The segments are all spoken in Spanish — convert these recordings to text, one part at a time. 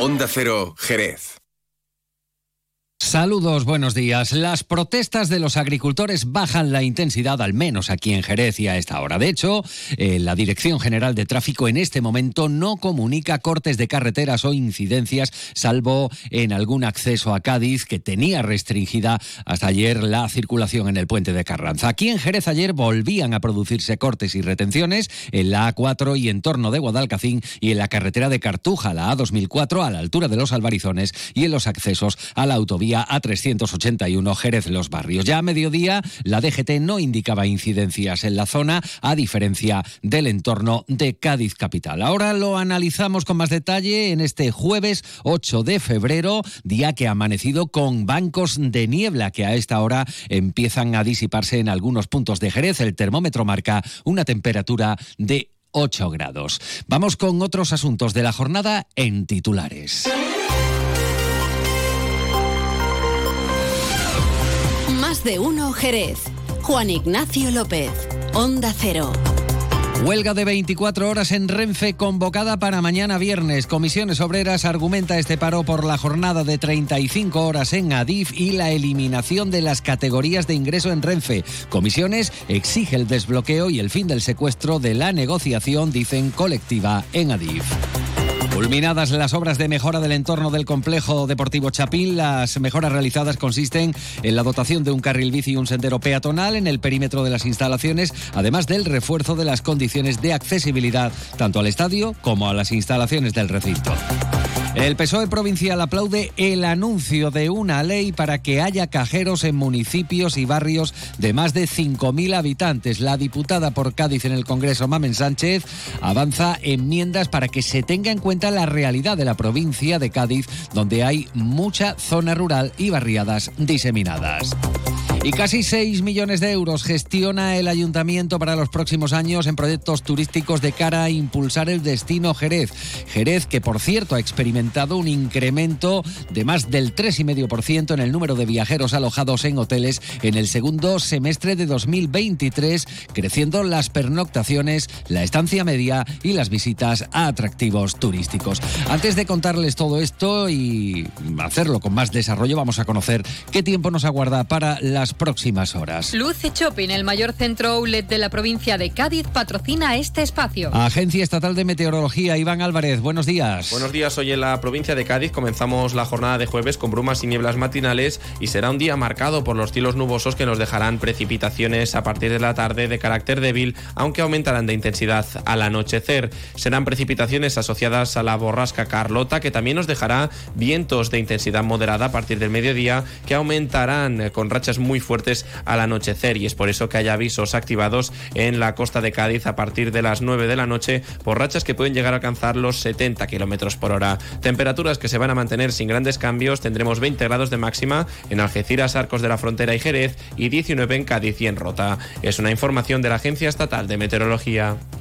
Onda Cero, Jerez. Saludos, buenos días. Las protestas de los agricultores bajan la intensidad, al menos aquí en Jerez y a esta hora. De hecho, eh, la Dirección General de Tráfico en este momento no comunica cortes de carreteras o incidencias, salvo en algún acceso a Cádiz que tenía restringida hasta ayer la circulación en el puente de Carranza. Aquí en Jerez ayer volvían a producirse cortes y retenciones en la A4 y en torno de Guadalcacín y en la carretera de Cartuja, la A2004, a la altura de los Albarizones y en los accesos a la autovía a381 Jerez Los Barrios. Ya a mediodía, la DGT no indicaba incidencias en la zona, a diferencia del entorno de Cádiz Capital. Ahora lo analizamos con más detalle en este jueves 8 de febrero, día que ha amanecido con bancos de niebla que a esta hora empiezan a disiparse en algunos puntos de Jerez. El termómetro marca una temperatura de 8 grados. Vamos con otros asuntos de la jornada en titulares. De uno Jerez. Juan Ignacio López, Onda Cero. Huelga de 24 horas en Renfe convocada para mañana viernes. Comisiones Obreras argumenta este paro por la jornada de 35 horas en Adif y la eliminación de las categorías de ingreso en Renfe. Comisiones exige el desbloqueo y el fin del secuestro de la negociación, dicen colectiva en Adif. Culminadas las obras de mejora del entorno del complejo deportivo Chapín, las mejoras realizadas consisten en la dotación de un carril bici y un sendero peatonal en el perímetro de las instalaciones, además del refuerzo de las condiciones de accesibilidad tanto al estadio como a las instalaciones del recinto. El PSOE provincial aplaude el anuncio de una ley para que haya cajeros en municipios y barrios de más de 5.000 habitantes. La diputada por Cádiz en el Congreso, Mamen Sánchez, avanza enmiendas para que se tenga en cuenta la realidad de la provincia de Cádiz, donde hay mucha zona rural y barriadas diseminadas. Y casi 6 millones de euros gestiona el ayuntamiento para los próximos años en proyectos turísticos de cara a impulsar el destino Jerez. Jerez, que por cierto ha experimentado un incremento de más del 3,5% en el número de viajeros alojados en hoteles en el segundo semestre de 2023, creciendo las pernoctaciones, la estancia media y las visitas a atractivos turísticos. Antes de contarles todo esto y hacerlo con más desarrollo, vamos a conocer qué tiempo nos aguarda para las próximas horas. Luce Shopping, el mayor centro outlet de la provincia de Cádiz, patrocina este espacio. Agencia Estatal de Meteorología, Iván Álvarez, buenos días. Buenos días, hoy en la provincia de Cádiz comenzamos la jornada de jueves con brumas y nieblas matinales y será un día marcado por los cielos nubosos que nos dejarán precipitaciones a partir de la tarde de carácter débil, aunque aumentarán de intensidad al anochecer. Serán precipitaciones asociadas a la borrasca Carlota, que también nos dejará vientos de intensidad moderada a partir del mediodía, que aumentarán con rachas muy fuertes al anochecer y es por eso que hay avisos activados en la costa de Cádiz a partir de las 9 de la noche por rachas que pueden llegar a alcanzar los 70 kilómetros por hora. Temperaturas que se van a mantener sin grandes cambios. Tendremos 20 grados de máxima en Algeciras, Arcos de la Frontera y Jerez y 19 en Cádiz y en Rota. Es una información de la Agencia Estatal de Meteorología.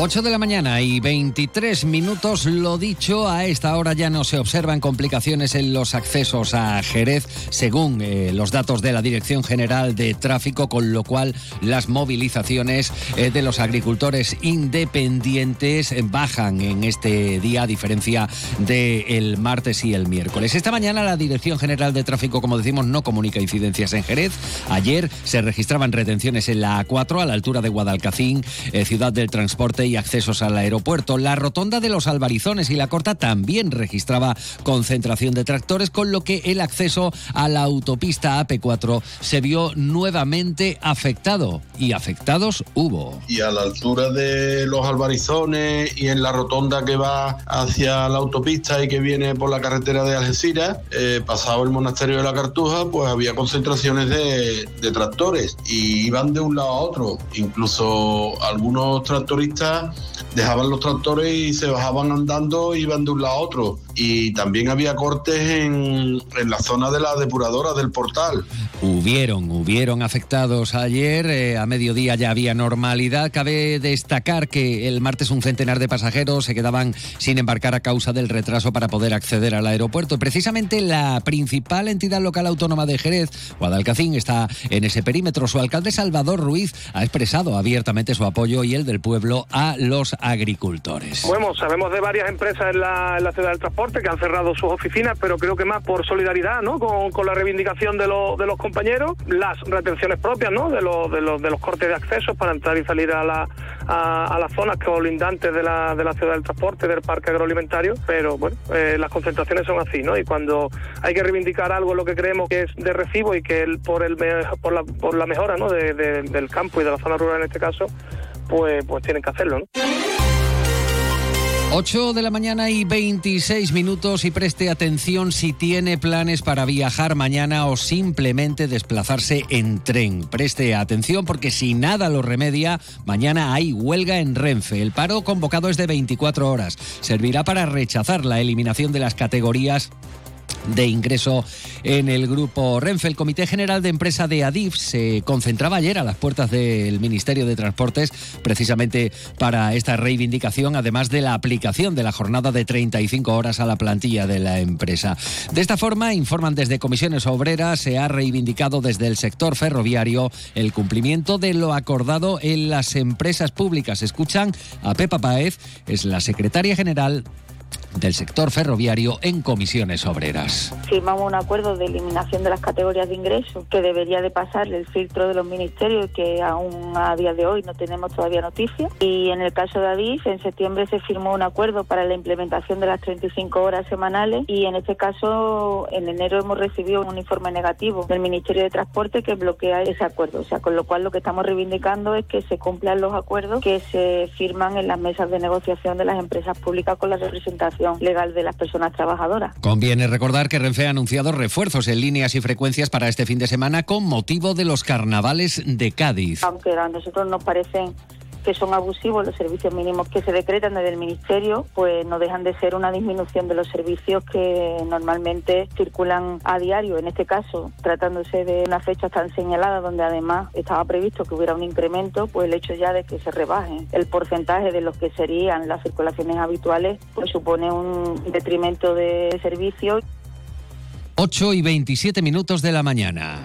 8 de la mañana y 23 minutos, lo dicho, a esta hora ya no se observan complicaciones en los accesos a Jerez, según eh, los datos de la Dirección General de Tráfico, con lo cual las movilizaciones eh, de los agricultores independientes bajan en este día, a diferencia del martes y el miércoles. Esta mañana la Dirección General de Tráfico, como decimos, no comunica incidencias en Jerez. Ayer se registraban retenciones en la A4 a la altura de Guadalcacín, eh, ciudad del transporte y accesos al aeropuerto. La rotonda de los Albarizones y la Corta también registraba concentración de tractores, con lo que el acceso a la autopista AP4 se vio nuevamente afectado. Y afectados hubo. Y a la altura de los Albarizones y en la rotonda que va hacia la autopista y que viene por la carretera de Algeciras, eh, pasado el monasterio de la Cartuja, pues había concentraciones de, de tractores y iban de un lado a otro. Incluso algunos tractoristas dejaban los tractores y se bajaban andando y iban de un lado a otro. Y también había cortes en, en la zona de la depuradora del portal. Hubieron, hubieron afectados ayer, eh, a mediodía ya había normalidad. Cabe destacar que el martes un centenar de pasajeros se quedaban sin embarcar a causa del retraso para poder acceder al aeropuerto. Precisamente la principal entidad local autónoma de Jerez, Guadalcacín, está en ese perímetro. Su alcalde Salvador Ruiz ha expresado abiertamente su apoyo y el del pueblo a los agricultores. Bueno, sabemos de varias empresas en la, en la ciudad del transporte que han cerrado sus oficinas, pero creo que más por solidaridad, ¿no? Con, la reivindicación de, lo, de los compañeros, las retenciones propias, ¿no? De los, de los, de los cortes de acceso para entrar y salir a, la, a las zonas colindantes de la, de la ciudad del transporte, del parque agroalimentario, pero bueno, eh, las concentraciones son así, ¿no? Y cuando hay que reivindicar algo, lo que creemos que es de recibo y que el, por, el, por, la, por la mejora, ¿no? De, de, del campo y de la zona rural en este caso, pues, pues tienen que hacerlo, ¿no? 8 de la mañana y 26 minutos y preste atención si tiene planes para viajar mañana o simplemente desplazarse en tren. Preste atención porque si nada lo remedia, mañana hay huelga en Renfe. El paro convocado es de 24 horas. Servirá para rechazar la eliminación de las categorías de ingreso en el grupo Renfe. El Comité General de Empresa de Adif se concentraba ayer a las puertas del Ministerio de Transportes precisamente para esta reivindicación, además de la aplicación de la jornada de 35 horas a la plantilla de la empresa. De esta forma, informan desde comisiones obreras, se ha reivindicado desde el sector ferroviario el cumplimiento de lo acordado en las empresas públicas. Escuchan a Pepa Paez, es la secretaria general del sector ferroviario en comisiones obreras. Firmamos un acuerdo de eliminación de las categorías de ingreso que debería de pasar el filtro de los ministerios que aún a día de hoy no tenemos todavía noticias. Y en el caso de Adif, en septiembre se firmó un acuerdo para la implementación de las 35 horas semanales y en este caso en enero hemos recibido un informe negativo del Ministerio de Transporte que bloquea ese acuerdo. O sea, con lo cual lo que estamos reivindicando es que se cumplan los acuerdos que se firman en las mesas de negociación de las empresas públicas con la representación legal de las personas trabajadoras. Conviene recordar que Renfe ha anunciado refuerzos en líneas y frecuencias para este fin de semana con motivo de los carnavales de Cádiz. Aunque a nosotros nos parecen que son abusivos los servicios mínimos que se decretan desde el Ministerio, pues no dejan de ser una disminución de los servicios que normalmente circulan a diario. En este caso, tratándose de una fecha tan señalada donde además estaba previsto que hubiera un incremento, pues el hecho ya de que se rebaje el porcentaje de lo que serían las circulaciones habituales, pues supone un detrimento de servicio. 8 y 27 minutos de la mañana.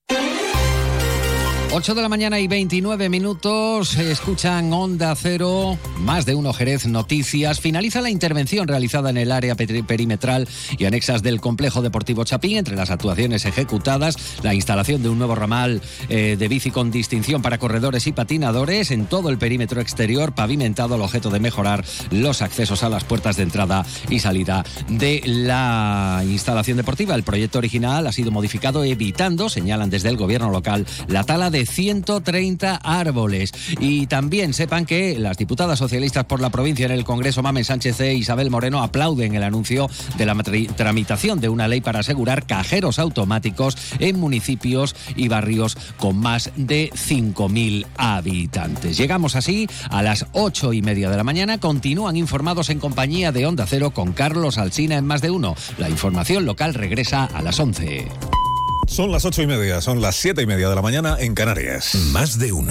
8 de la mañana y 29 minutos, escuchan Onda Cero, más de uno Jerez Noticias. Finaliza la intervención realizada en el área perimetral y anexas del complejo deportivo Chapín. Entre las actuaciones ejecutadas, la instalación de un nuevo ramal eh, de bici con distinción para corredores y patinadores en todo el perímetro exterior, pavimentado al objeto de mejorar los accesos a las puertas de entrada y salida de la instalación deportiva. El proyecto original ha sido modificado evitando, señalan desde el gobierno local, la tala de de 130 árboles. Y también sepan que las diputadas socialistas por la provincia en el Congreso, Mamen Sánchez e Isabel Moreno, aplauden el anuncio de la tramitación de una ley para asegurar cajeros automáticos en municipios y barrios con más de 5.000 habitantes. Llegamos así a las 8 y media de la mañana. Continúan informados en compañía de Onda Cero con Carlos Alsina en más de uno. La información local regresa a las 11. Son las ocho y media, son las siete y media de la mañana en Canarias. Más de uno.